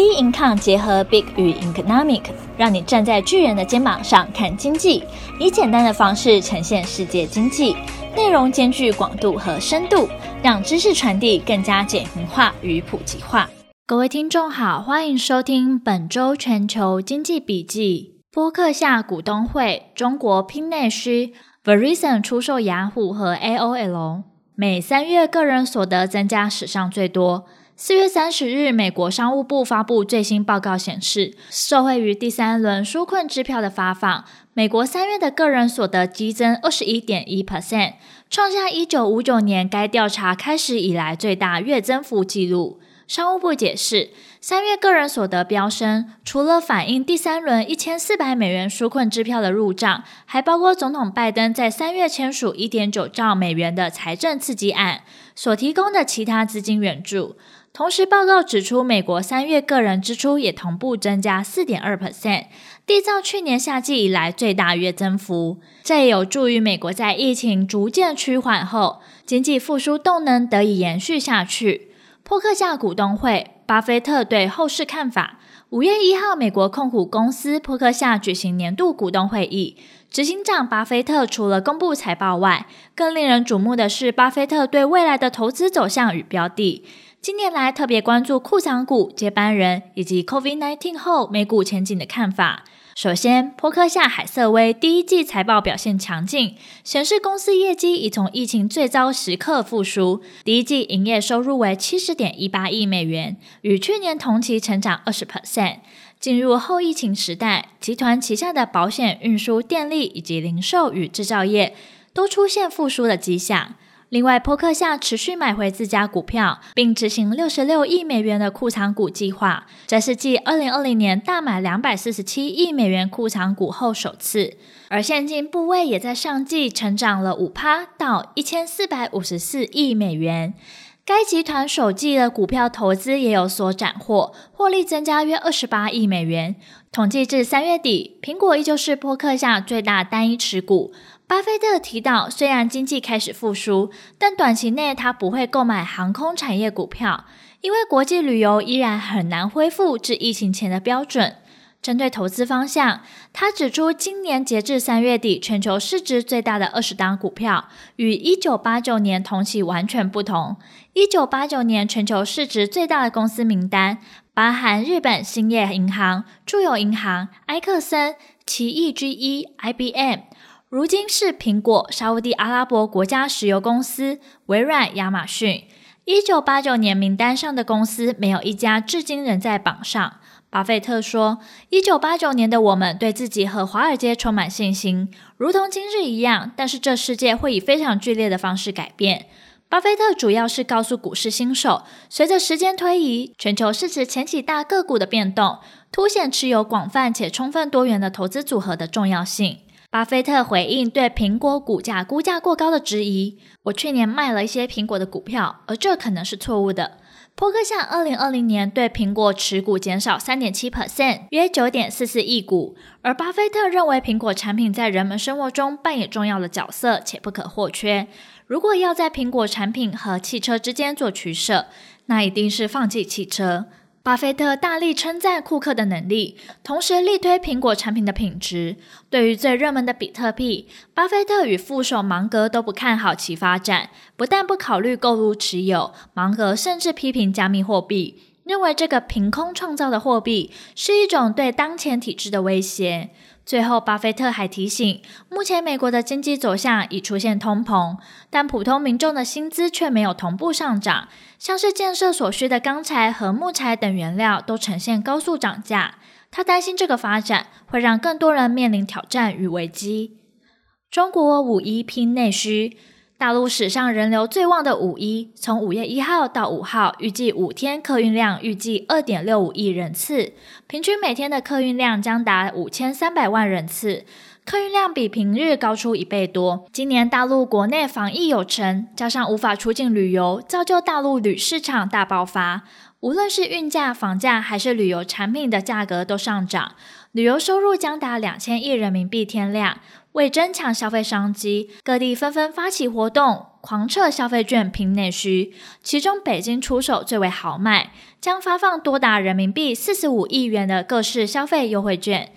B Income 结合 Big 与 Economic，让你站在巨人的肩膀上看经济，以简单的方式呈现世界经济，内容兼具广度和深度，让知识传递更加简明化与普及化。各位听众好，欢迎收听本周全球经济笔记。播客下股东会，中国拼内需，Verizon 出售雅虎和 AOL，美三月个人所得增加史上最多。四月三十日，美国商务部发布最新报告显示，受惠于第三轮纾困支票的发放，美国三月的个人所得激增二十一点一 percent，创下一九五九年该调查开始以来最大月增幅纪录。商务部解释，三月个人所得飙升，除了反映第三轮一千四百美元纾困支票的入账，还包括总统拜登在三月签署一点九兆美元的财政刺激案所提供的其他资金援助。同时，报告指出，美国三月个人支出也同步增加四点二 percent，缔造去年夏季以来最大月增幅。这也有助于美国在疫情逐渐趋缓后，经济复苏动能得以延续下去。波克夏股东会，巴菲特对后市看法。五月一号，美国控股公司波克夏举行年度股东会议，执行长巴菲特除了公布财报外，更令人瞩目的是巴菲特对未来的投资走向与标的。近年来特别关注库藏股、接班人以及 COVID-19 后美股前景的看法。首先，波克夏海瑟威第一季财报表现强劲，显示公司业绩已从疫情最糟时刻复苏。第一季营业收入为七十点一八亿美元，与去年同期成长二十 percent。进入后疫情时代，集团旗下的保险、运输、电力以及零售与制造业都出现复苏的迹象。另外，波克夏持续买回自家股票，并执行六十六亿美元的库藏股计划，这是继二零二零年大买两百四十七亿美元库藏股后首次。而现金部位也在上季成长了五趴，到一千四百五十四亿美元。该集团首季的股票投资也有所斩获，获利增加约二十八亿美元。统计至三月底，苹果依旧是波克夏最大单一持股。巴菲特提到，虽然经济开始复苏，但短期内他不会购买航空产业股票，因为国际旅游依然很难恢复至疫情前的标准。针对投资方向，他指出，今年截至三月底，全球市值最大的二十档股票，与一九八九年同期完全不同。一九八九年全球市值最大的公司名单，包含日本兴业银行、住友银行、埃克森、奇异 GE、IBM。如今是苹果、沙乌地阿拉伯国家石油公司、微软、亚马逊。一九八九年名单上的公司没有一家至今仍在榜上。巴菲特说：“一九八九年的我们对自己和华尔街充满信心，如同今日一样。但是这世界会以非常剧烈的方式改变。”巴菲特主要是告诉股市新手，随着时间推移，全球市值前几大个股的变动，凸显持有广泛且充分多元的投资组合的重要性。巴菲特回应对苹果股价估价过高的质疑：“我去年卖了一些苹果的股票，而这可能是错误的。”波克夏二零二零年对苹果持股减少三点七 percent，约九点四四亿股。而巴菲特认为苹果产品在人们生活中扮演重要的角色，且不可或缺。如果要在苹果产品和汽车之间做取舍，那一定是放弃汽车。巴菲特大力称赞库克的能力，同时力推苹果产品的品质。对于最热门的比特币，巴菲特与副手芒格都不看好其发展，不但不考虑购入持有，芒格甚至批评加密货币，认为这个凭空创造的货币是一种对当前体制的威胁。最后，巴菲特还提醒，目前美国的经济走向已出现通膨，但普通民众的薪资却没有同步上涨，像是建设所需的钢材和木材等原料都呈现高速涨价。他担心这个发展会让更多人面临挑战与危机。中国五一拼内需。大陆史上人流最旺的五一，从五月一号到五号，预计五天客运量预计二点六五亿人次，平均每天的客运量将达五千三百万人次，客运量比平日高出一倍多。今年大陆国内防疫有成，加上无法出境旅游，造就大陆旅市场大爆发。无论是运价、房价还是旅游产品的价格都上涨，旅游收入将达两千亿人民币天量。为增强消费商机，各地纷纷发起活动，狂撤消费券拼内需，其中北京出手最为豪迈，将发放多达人民币四十五亿元的各式消费优惠券。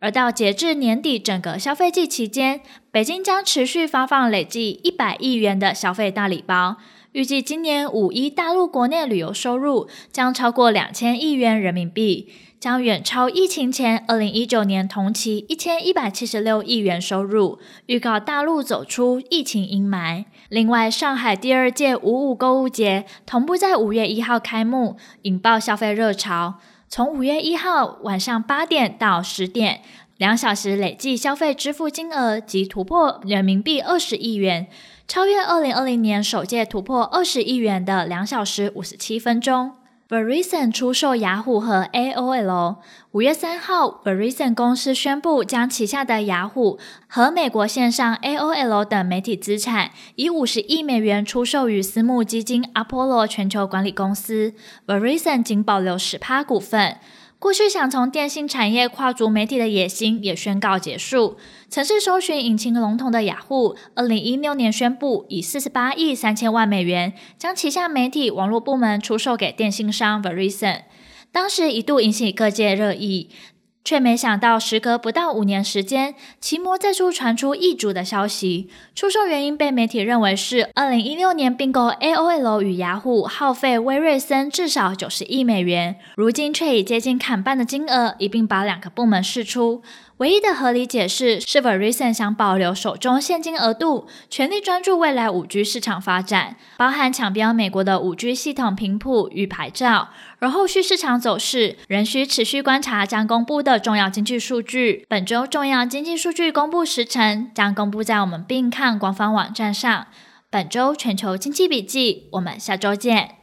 而到截至年底整个消费季期间，北京将持续发放累计一百亿元的消费大礼包。预计今年五一大陆国内旅游收入将超过两千亿元人民币，将远超疫情前二零一九年同期一千一百七十六亿元收入，预告大陆走出疫情阴霾。另外，上海第二届五五购物节同步在五月一号开幕，引爆消费热潮。从五月一号晚上八点到十点，两小时累计消费支付金额即突破人民币二十亿元。超越二零二零年首届突破二十亿元的两小时五十七分钟。Verizon 出售雅虎和 AOL。五月三号，Verizon 公司宣布将旗下的雅虎和美国线上 AOL 等媒体资产以五十亿美元出售于私募基金 Apollo 全球管理公司。Verizon 仅保留十趴股份。过去想从电信产业跨足媒体的野心也宣告结束。曾是搜寻引擎龙头的雅虎，二零一六年宣布以四十八亿三千万美元将旗下媒体网络部门出售给电信商 Verizon，当时一度引起各界热议。却没想到，时隔不到五年时间，奇摩再度传出易主的消息。出售原因被媒体认为是二零一六年并购 AOL 与雅虎，耗费威瑞森至少九十亿美元，如今却以接近砍半的金额一并把两个部门释出。唯一的合理解释是，Verizon 想保留手中现金额度，全力专注未来五 G 市场发展，包含抢标美国的五 G 系统频谱与牌照。而后续市场走势仍需持续观察将公布的重要经济数据。本周重要经济数据公布时程将公布在我们并看官方网站上。本周全球经济笔记，我们下周见。